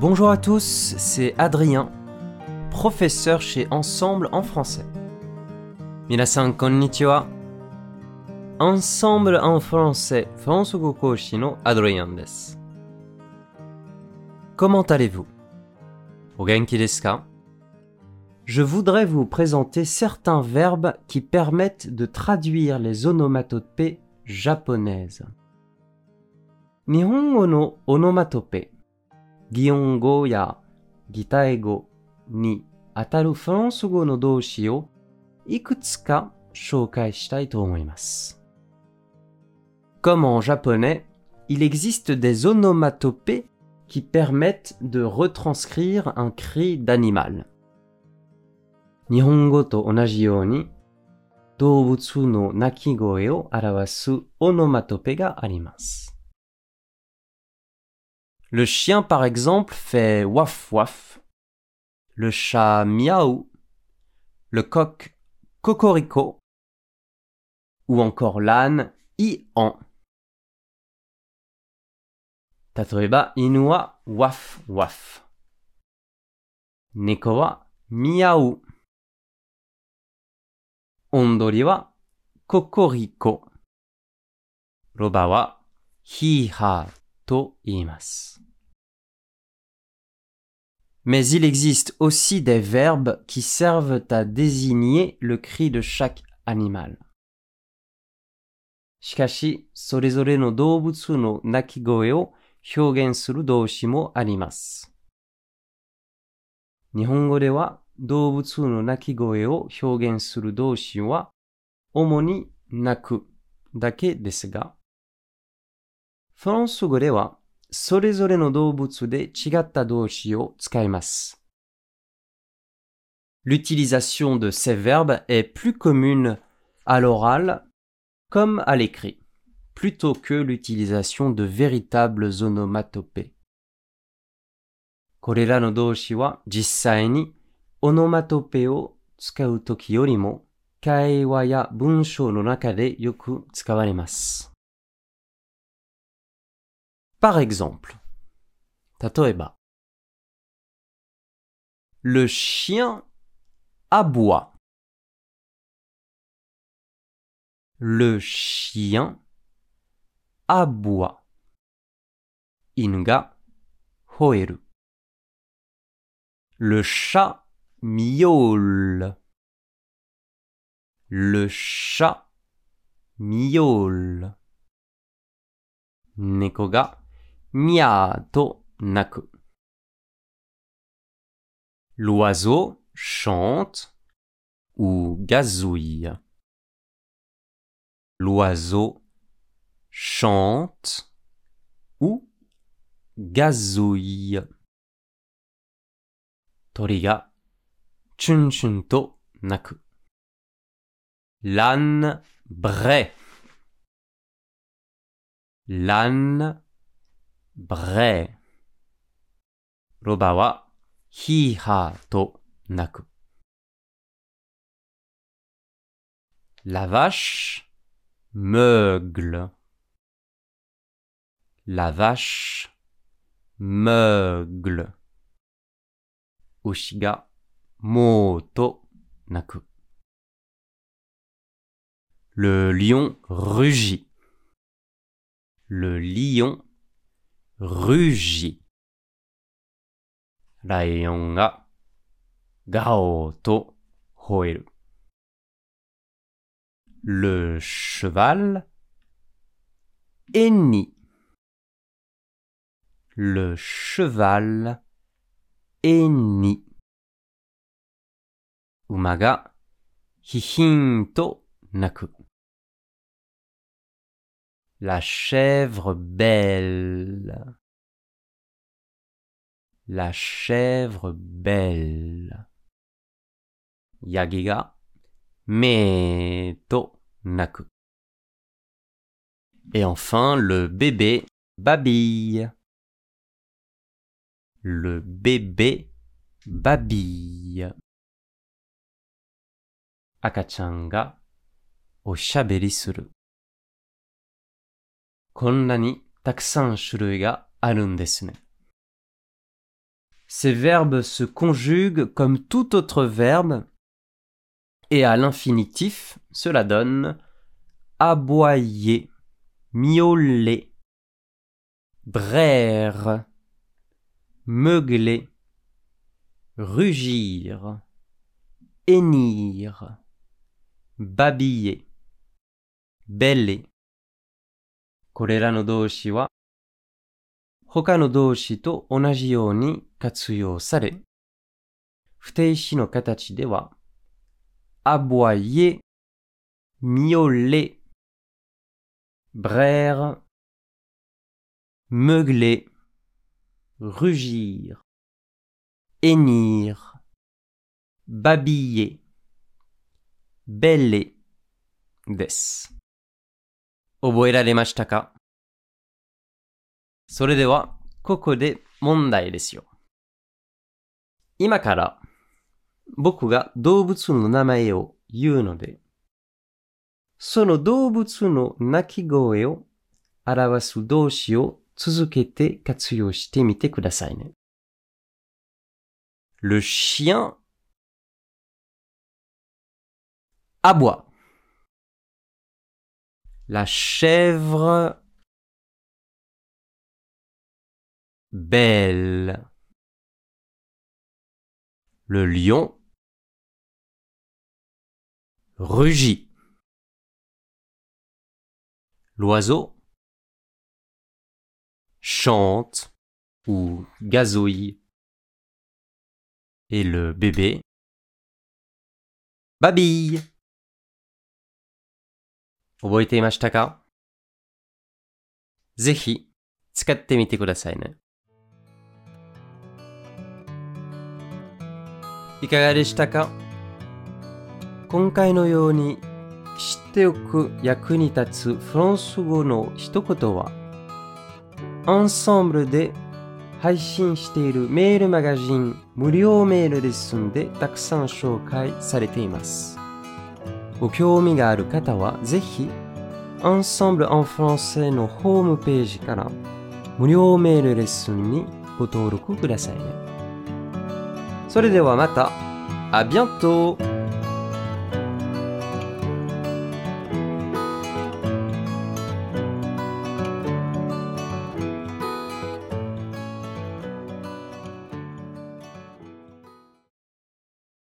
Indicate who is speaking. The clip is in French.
Speaker 1: Bonjour à tous, c'est Adrien, professeur chez Ensemble en français. Minasan konnichiwa. Ensemble en français, François no Adrien desu. Comment allez-vous? O genki desu ka? Je voudrais vous présenter certains verbes qui permettent de traduire les onomatopées japonaises. Nihongo no onomatopée 擬音語や擬態語に当たるフランス語の動詞をいくつか紹介したいと思います。Comme en japonais, il existe des onomatopées qui permettent de retranscrire un cri d'animal. 日本語と同じように動物の鳴き声を表すオノマトペがあります。 Le chien, par exemple, fait waf waf. Le chat miaou. Le coq cocorico. Ou encore l'âne i-an. Tatoeba inu wa waf waf. Neko wa miaou. Ondori wa cocorico. Roba wa hi-ha to iimasu. Mais il existe aussi des verbes qui servent à désigner le cri de chaque animal. しかし、それぞれの動物の鳴き声を表現する動詞もあります。日本語では動物の鳴き声を表現する動詞は主に鳴くだけですが、 フランス語ではそれぞれの動物で違った動詞を使います。L'utilisation de ces verbes est plus commune à l'oral comme à l'écrit, plutôt que l'utilisation de véritables onomatopées. これらの動詞は実際にオノマトペを使うときよりも会話や文章の中でよく使われます。 par exemple, Tatoeba. Le chien aboie. Le chien aboie. Inuga hoeru. Le chat miaule. Le chat miaule. Nekoga miado. L'oiseau chante ou gazouille. L'oiseau chante ou gazouille. Tori ga chun chun to. L'âne braie. L'âne vrai. Roba. La vache meugle. La vache meugle. Ushiga moto naku. Le lion rugit. Le lion rugit. Lion ga gao to hoeru. Le cheval hennit. Le cheval hennit. Umaga hihin to naku. La chèvre belle. La chèvre belle. Yagiga. Meto naku. Et enfin, le bébé babille. Le bébé babille. Akachan ga oshaberi suru. こんなにたくさん種類があるんですね。 Ces verbes se conjuguent comme tout autre verbe et à l'infinitif, cela donne aboyer, miauler, braire, meugler, rugir, hennir, babiller, bêler. これらの動詞は、他の動詞と同じように活用され、不定詞の形では、あぼあいえ、みおれ、ブレール、むぐれ、ルジーる、えにーる、ばびえ、べれ、です。覚えられましたか？それでは、ここで問題ですよ。今から、僕が動物の名前を言うので、その動物の鳴き声を表す動詞を続けて活用してみてくださいね。Le chien aboie. La chèvre belle. Le lion rugit. L'oiseau chante ou gazouille. Et le bébé babille. 覚えていましたか？ぜひ使ってみてくださいね。いかがでしたか？今回のように知っておく役に立つフランス語の一言は、アンサンブルで配信しているメールマガジン無料メールレッスンでたくさん紹介されています。ご興味がある方はぜひ Ensemble en français のホームページから無料メールレッスンにご登録くださいね。それではまた、あ bientôt!